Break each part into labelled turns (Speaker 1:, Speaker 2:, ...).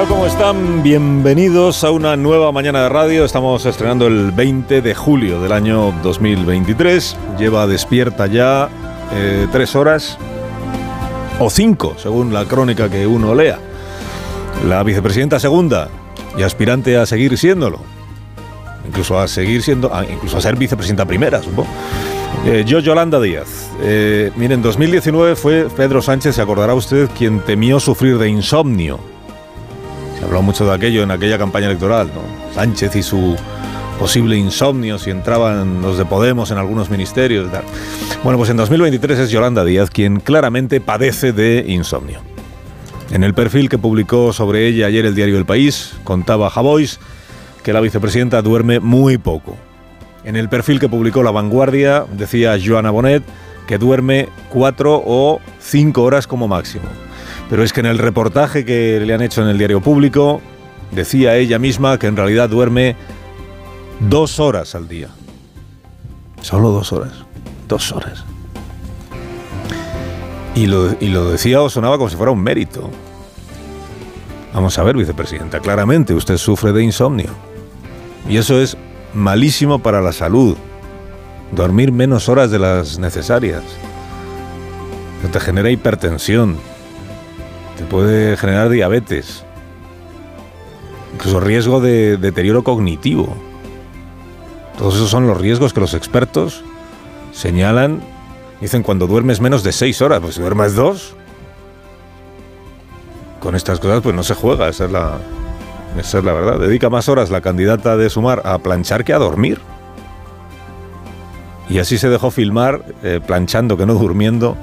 Speaker 1: Tal? ¿Cómo están? Bienvenidos a una nueva mañana de radio. Estamos estrenando el 20 de julio del año 2023. Lleva despierta ya eh, tres horas o cinco, según la crónica que uno lea. La vicepresidenta segunda y aspirante a seguir siéndolo. Incluso a seguir siendo, incluso a ser vicepresidenta primera, supongo. Eh, yo, Yolanda Díaz. Eh, miren, en 2019 fue Pedro Sánchez, se acordará usted, quien temió sufrir de insomnio. Habló mucho de aquello en aquella campaña electoral. Sánchez y su posible insomnio si entraban los de Podemos en algunos ministerios. Bueno, pues en 2023 es Yolanda Díaz quien claramente padece de insomnio. En el perfil que publicó sobre ella ayer el diario El País, contaba Javois que la vicepresidenta duerme muy poco. En el perfil que publicó La Vanguardia decía Joana Bonet que duerme cuatro o cinco horas como máximo. Pero es que en el reportaje que le han hecho en el diario público decía ella misma que en realidad duerme dos horas al día. Solo dos horas. Dos horas. Y lo, y lo decía o sonaba como si fuera un mérito. Vamos a ver, vicepresidenta, claramente usted sufre de insomnio. Y eso es malísimo para la salud. Dormir menos horas de las necesarias. Te genera hipertensión. Te puede generar diabetes. Incluso riesgo de deterioro cognitivo. Todos esos son los riesgos que los expertos señalan. Dicen cuando duermes menos de seis horas, pues si duermes dos. Con estas cosas pues no se juega, esa es la, es la verdad. Dedica más horas la candidata de Sumar a planchar que a dormir. Y así se dejó filmar, eh, planchando que no durmiendo,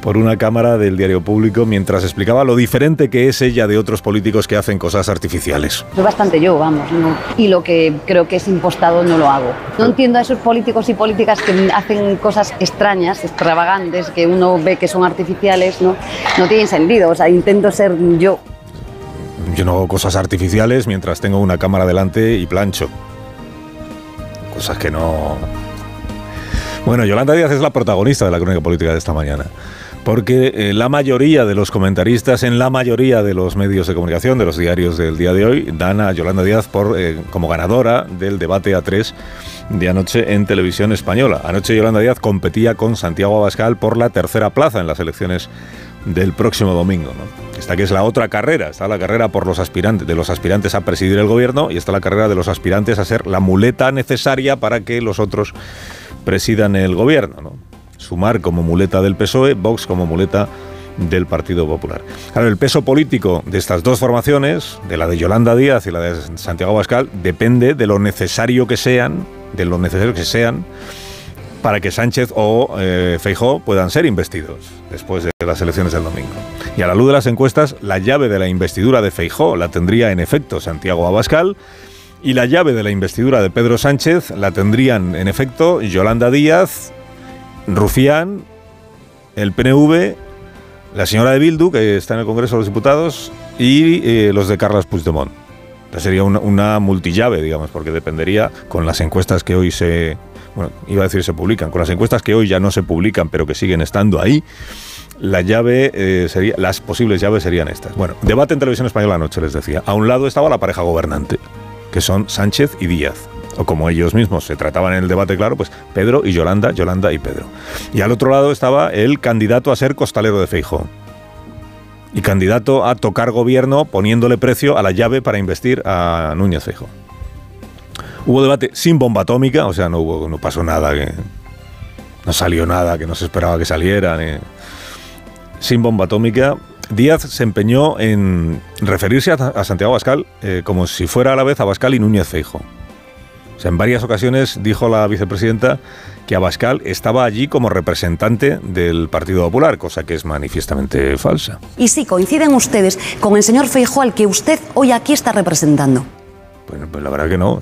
Speaker 1: por una cámara del diario público mientras explicaba lo diferente que es ella de otros políticos que hacen cosas artificiales.
Speaker 2: Soy bastante yo, vamos, ¿no? y lo que creo que es impostado no lo hago. No entiendo a esos políticos y políticas que hacen cosas extrañas, extravagantes, que uno ve que son artificiales, ¿no? No tienen sentido, o sea, intento ser yo.
Speaker 1: Yo no hago cosas artificiales mientras tengo una cámara delante y plancho. Cosas que no... Bueno, Yolanda Díaz es la protagonista de la crónica política de esta mañana. Porque eh, la mayoría de los comentaristas en la mayoría de los medios de comunicación, de los diarios del día de hoy, dan a Yolanda Díaz por, eh, como ganadora del debate A3 de anoche en televisión española. Anoche Yolanda Díaz competía con Santiago Abascal por la tercera plaza en las elecciones del próximo domingo. Esta que es la otra carrera, está la carrera por los aspirantes, de los aspirantes a presidir el gobierno y está la carrera de los aspirantes a ser la muleta necesaria para que los otros presidan el gobierno. ¿no? Sumar como muleta del PSOE, Vox como muleta del Partido Popular. Claro, el peso político de estas dos formaciones, de la de Yolanda Díaz y la de Santiago Abascal, depende de lo necesario que sean, de lo necesario que sean para que Sánchez o eh, Feijó puedan ser investidos después de las elecciones del domingo. Y a la luz de las encuestas, la llave de la investidura de Feijó la tendría en efecto Santiago Abascal y la llave de la investidura de Pedro Sánchez la tendrían en efecto Yolanda Díaz, Rufián, el PNV, la señora de Bildu, que está en el Congreso de los Diputados, y eh, los de Carles Puigdemont. Entonces sería una, una multillave, digamos, porque dependería con las encuestas que hoy se... Bueno, iba a decir se publican, con las encuestas que hoy ya no se publican, pero que siguen estando ahí, la llave eh, sería, las posibles llaves serían estas. Bueno, debate en televisión española anoche, les decía. A un lado estaba la pareja gobernante, que son Sánchez y Díaz. O como ellos mismos se trataban en el debate, claro, pues Pedro y Yolanda, Yolanda y Pedro. Y al otro lado estaba el candidato a ser costalero de Feijóo. Y candidato a tocar gobierno poniéndole precio a la llave para investir a Núñez Feijóo. Hubo debate sin bomba atómica, o sea, no, hubo, no pasó nada, que no salió nada que no se esperaba que saliera. sin bomba atómica. Díaz se empeñó en referirse a, a Santiago Abascal eh, como si fuera a la vez Abascal y Núñez Feijo. O sea, en varias ocasiones dijo la vicepresidenta que Abascal estaba allí como representante del Partido Popular, cosa que es manifiestamente falsa.
Speaker 3: Y sí, coinciden ustedes con el señor Feijóo al que usted hoy aquí está representando.
Speaker 1: Pues, pues la verdad que no.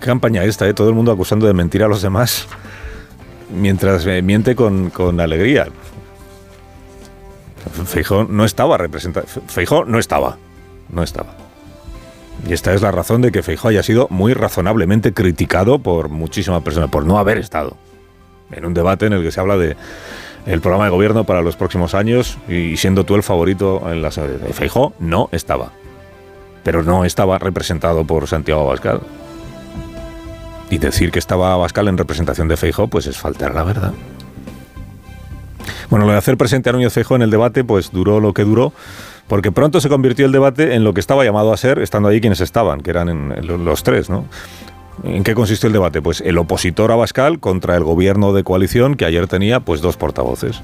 Speaker 1: Qué campaña esta, ¿eh? Todo el mundo acusando de mentir a los demás mientras miente con, con alegría. Feijó no estaba representado. Feijó no estaba. No estaba. Y esta es la razón de que Feijó haya sido muy razonablemente criticado por muchísimas personas, por no haber estado en un debate en el que se habla de el programa de gobierno para los próximos años y siendo tú el favorito en la de Feijó, no estaba. Pero no estaba representado por Santiago Abascal. Y decir que estaba Abascal en representación de Feijó, pues es faltar la verdad. Bueno, lo de hacer presente a Núñez Feijó en el debate, pues duró lo que duró, porque pronto se convirtió el debate en lo que estaba llamado a ser, estando allí quienes estaban, que eran los tres, ¿no? ¿En qué consistió el debate? Pues el opositor a Bascal contra el gobierno de coalición que ayer tenía pues dos portavoces.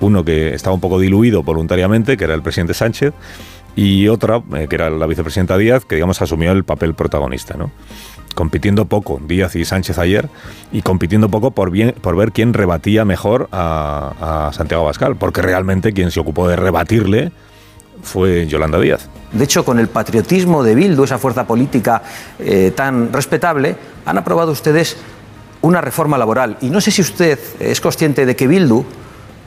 Speaker 1: Uno que estaba un poco diluido voluntariamente, que era el presidente Sánchez, y otra, eh, que era la vicepresidenta Díaz, que digamos asumió el papel protagonista, ¿no? Compitiendo poco Díaz y Sánchez ayer y compitiendo poco por, bien, por ver quién rebatía mejor a, Santiago Bascal, porque realmente quien se ocupó de rebatirle fue Yolanda Díaz.
Speaker 3: De hecho, con el patriotismo de Bildu, esa fuerza política eh, tan respetable, han aprobado ustedes una reforma laboral. Y no sé si usted es consciente de que Bildu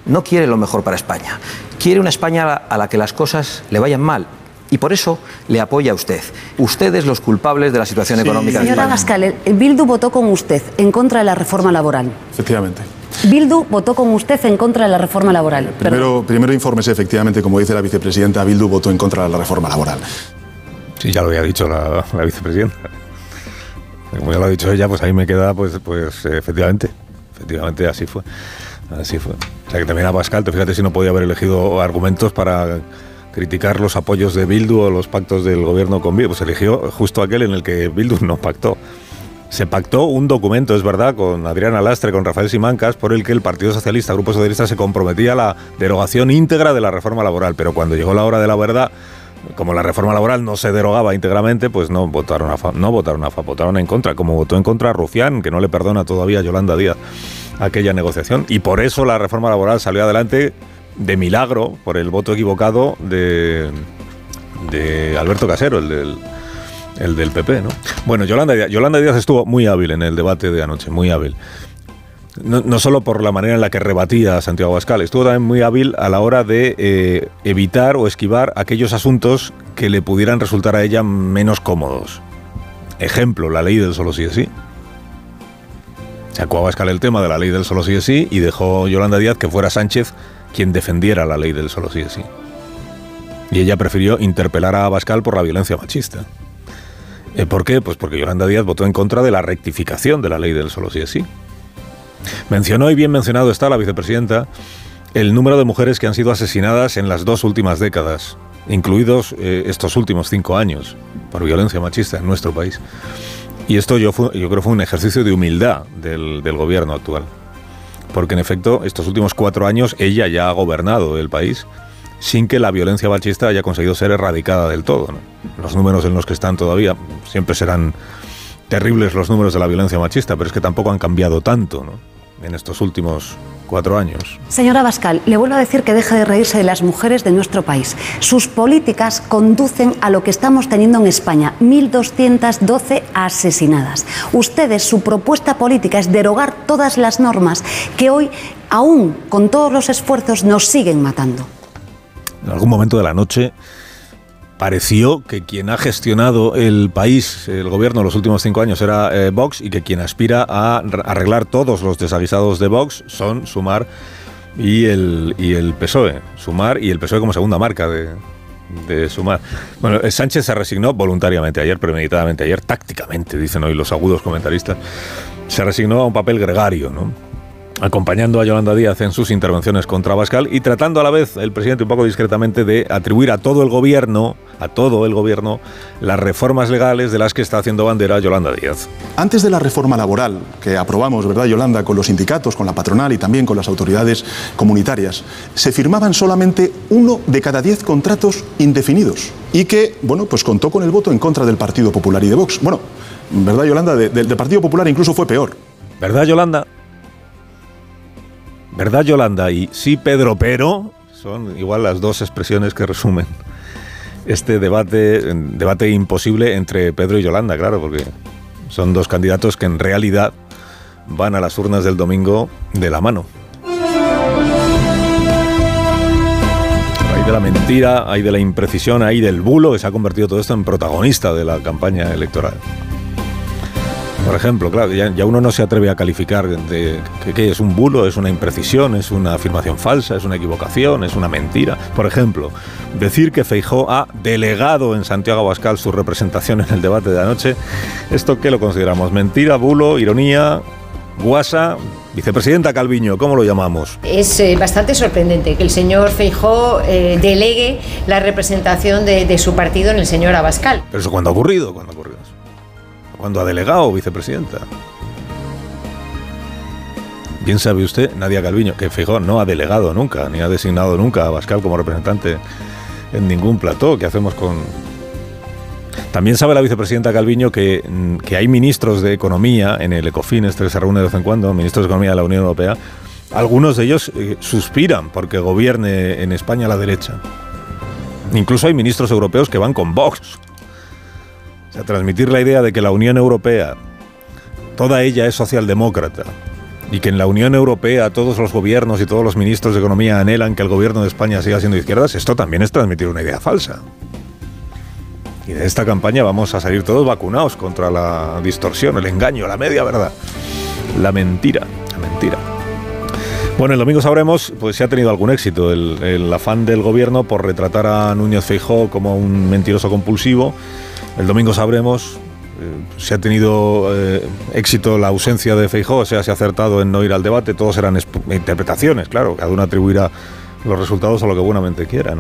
Speaker 3: no quiere lo mejor para España. Quiere una España a la que las cosas le vayan mal. Y por eso le apoya a usted. Ustedes los culpables de la situación económica
Speaker 2: Señora
Speaker 3: de España.
Speaker 2: Gascal, el Bildu votó con usted en contra de la reforma laboral.
Speaker 4: Efectivamente.
Speaker 2: Bildu votó con usted en contra de la reforma laboral.
Speaker 4: Primero, primero infórmese, efectivamente, como dice la vicepresidenta, Bildu votó en contra de la reforma laboral.
Speaker 1: Sí, ya lo había dicho la, la vicepresidenta. Como ya lo ha dicho ella, pues ahí me queda, pues, pues efectivamente, efectivamente así fue. Así fue. O sea que también a Pascal, te fíjate si no podía haber elegido argumentos para criticar los apoyos de Bildu o los pactos del gobierno con Bildu. Pues eligió justo aquel en el que Bildu no pactó. Se pactó un documento, es verdad, con Adriana Lastre, con Rafael Simancas, por el que el Partido Socialista, Grupo Socialista, se comprometía a la derogación íntegra de la reforma laboral. Pero cuando llegó la hora de la verdad, como la reforma laboral no se derogaba íntegramente, pues no votaron a no votaron a votaron en contra, como votó en contra Rufián, que no le perdona todavía a Yolanda Díaz aquella negociación. Y por eso la reforma laboral salió adelante de milagro por el voto equivocado de, de Alberto Casero, el del el del PP, ¿no? Bueno, Yolanda Díaz, Yolanda Díaz estuvo muy hábil en el debate de anoche, muy hábil. No, no, solo por la manera en la que rebatía a Santiago Abascal, estuvo también muy hábil a la hora de eh, evitar o esquivar aquellos asuntos que le pudieran resultar a ella menos cómodos. Ejemplo, la ley del solo sí es sí. Sacó a Abascal el tema de la ley del solo sí es sí y dejó Yolanda Díaz que fuera Sánchez quien defendiera la ley del solo sí es sí. Y ella prefirió interpelar a Abascal por la violencia machista. Eh, ¿Por qué? Pues porque Yolanda Díaz votó en contra de la rectificación de la ley del solo sí es sí. Mencionó y bien mencionado está la vicepresidenta el número de mujeres que han sido asesinadas en las dos últimas décadas, incluidos eh, estos últimos cinco años, por violencia machista en nuestro país. Y esto yo, creo fue un ejercicio de humildad del, gobierno actual. Porque en efecto, estos últimos cuatro años ella ya ha gobernado el país sin que la violencia machista haya conseguido ser erradicada del todo. Los números en los que están todavía siempre serán terribles los números de la violencia machista, pero es que tampoco han cambiado tanto ¿no? En estos últimos cuatro años.
Speaker 2: Señora Bascal, le vuelvo a decir que deje de reírse de las mujeres de nuestro país. Sus políticas conducen a lo que estamos teniendo en España, 1.212 asesinadas. Ustedes, su propuesta política es derogar todas las normas que hoy, aún con todos los esfuerzos, nos siguen matando.
Speaker 1: En algún momento de la noche pareció que quien ha gestionado el país, el gobierno, los últimos cinco años era eh, Vox y que quien aspira a arreglar todos los desaguisados de Vox son Sumar y el, y el PSOE. Sumar y el PSOE como segunda marca de, de Sumar. Bueno, eh, Sánchez se resignó voluntariamente ayer, premeditadamente ayer, tácticamente, dicen hoy los agudos comentaristas, se resignó a un papel gregario, ¿no? Acompañando a Yolanda Díaz en sus intervenciones contra Bascal y tratando a la vez el presidente un poco discretamente de atribuir a todo el gobierno, a todo el gobierno, las reformas legales de las que está haciendo bandera Yolanda Díaz.
Speaker 4: Antes de la reforma laboral que aprobamos, ¿verdad, Yolanda, con los sindicatos, con la patronal y también con las autoridades comunitarias, se firmaban solamente uno de cada diez contratos indefinidos y que, bueno, pues contó con el voto en contra del Partido Popular y de Vox. Bueno, ¿verdad, Yolanda? Del de, de Partido Popular incluso fue peor.
Speaker 1: ¿Verdad, Yolanda? ¿Verdad, Yolanda? Y sí, Pedro, pero son igual las dos expresiones que resumen este debate, debate imposible entre Pedro y Yolanda, claro, porque son dos candidatos que en realidad van a las urnas del domingo de la mano. Hay de la mentira, hay de la imprecisión, hay del bulo que se ha convertido todo esto en protagonista de la campaña electoral. Por ejemplo, claro, ya, uno no se atreve a calificar de que, es un bulo, es una imprecisión, es una afirmación falsa, es una equivocación, es una mentira. Por ejemplo, decir que Feijó ha delegado en Santiago Abascal su representación en el debate de anoche, ¿esto qué lo consideramos? ¿Mentira, bulo, ironía, guasa? Vicepresidenta Calviño, ¿cómo lo llamamos?
Speaker 5: Es eh, bastante sorprendente que el señor Feijó eh, delegue la representación de, de, su partido en el señor Abascal.
Speaker 1: ¿Pero eso cuándo ha ocurrido? ¿Cuándo ha ocurrido? Cuando ha delegado vicepresidenta. Bien sabe usted, Nadia Calviño, que Fijó no ha delegado nunca, ni ha designado nunca a Bascal como representante en ningún plató que hacemos con... También sabe la vicepresidenta Calviño que, que hay ministros de Economía en el ECOFIN, este que se reúne de vez en cuando, ministros de Economía de la Unión Europea, algunos de ellos eh, suspiran porque gobierne en España la derecha. Incluso hay ministros europeos que van con Vox a transmitir la idea de que la Unión Europea, toda ella es socialdemócrata, y que en la Unión Europea todos los gobiernos y todos los ministros de Economía anhelan que el gobierno de España siga siendo izquierdas, esto también es transmitir una idea falsa. Y de esta campaña vamos a salir todos vacunados contra la distorsión, el engaño, la media verdad, la mentira, mentira. Bueno, el domingo sabremos pues, si ha tenido algún éxito el, el afán del gobierno por retratar a Núñez Feijó como un mentiroso compulsivo el domingo sabremos eh, si ha tenido eh, éxito la ausencia de Feijó, o sea, si ha acertado en no ir al debate. Todos serán interpretaciones, claro. Cada uno atribuirá los resultados a lo que buenamente quiera.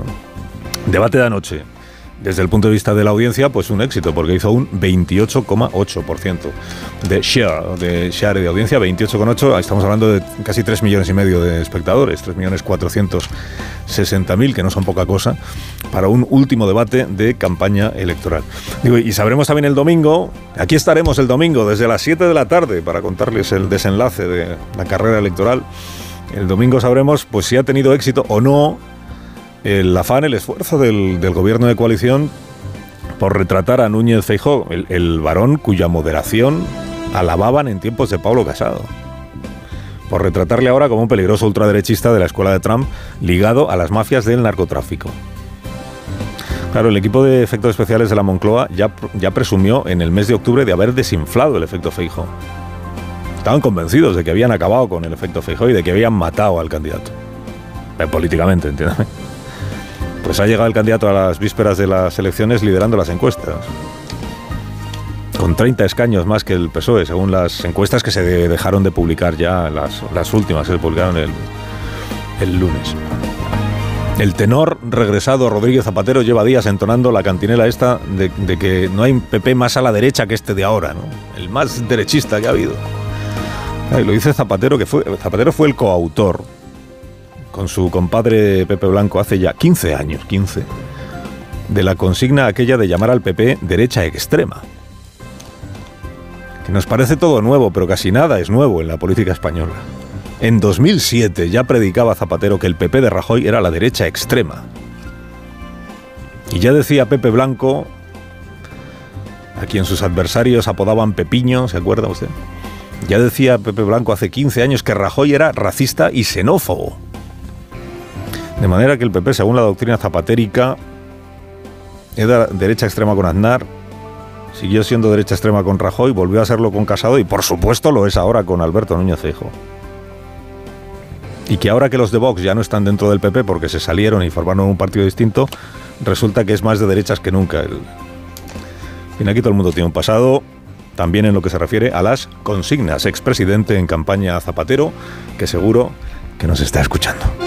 Speaker 1: Debate de anoche desde el punto de vista de la audiencia, pues un éxito, porque hizo un 28,8% de share, de share de audiencia, 28,8%, estamos hablando de casi 3 millones y medio de espectadores, 3 millones 460 mil, que no son poca cosa, para un último debate de campaña electoral. y sabremos también el domingo, aquí estaremos el domingo desde las 7 de la tarde para contarles el desenlace de la carrera electoral. El domingo sabremos pues si ha tenido éxito o no el afán, el esfuerzo del, gobierno de coalición por retratar a Núñez Feijó, el, varón cuya moderación alababan en tiempos de Pablo Casado. Por retratarle ahora como un peligroso ultraderechista de la escuela de Trump ligado a las mafias del narcotráfico. Claro, el equipo de efectos especiales de la Moncloa ya, ya presumió en el mes de octubre de haber desinflado el efecto Feijó. Estaban convencidos de que habían acabado con el efecto Feijó y de que habían matado al candidato. Eh, políticamente, entiéndame. Pues ha llegado el candidato a las vísperas de las elecciones liderando las encuestas. Con 30 escaños más que el PSOE, según las encuestas que se dejaron de publicar ya, las, últimas que se publicaron el, el lunes. El tenor regresado Rodríguez Zapatero lleva días entonando la cantinela esta de, que no hay PP más a la derecha que este de ahora, ¿no? El más derechista que ha habido. Lo dice Zapatero, que fue, Zapatero fue el coautor con su compadre Pepe Blanco hace ya 15 años, 15, de la consigna aquella de llamar al PP derecha extrema. Que nos parece todo nuevo, pero casi nada es nuevo en la política española. En 2007 ya predicaba Zapatero que el PP de Rajoy era la derecha extrema. Y ya decía Pepe Blanco, a quien sus adversarios apodaban Pepiño, ¿se acuerda usted? Ya decía Pepe Blanco hace 15 años que Rajoy era racista y xenófobo. De manera que el PP, según la doctrina zapatérica, era derecha extrema con Aznar, siguió siendo derecha extrema con Rajoy, volvió a serlo con Casado y por supuesto lo es ahora con Alberto Núñez Feijóo. Y que ahora que los de Vox ya no están dentro del PP porque se salieron y formaron un partido distinto, resulta que es más de derechas que nunca. Y aquí todo el mundo tiene un pasado, también en lo que se refiere a las consignas. Expresidente en campaña Zapatero, que seguro que nos está escuchando.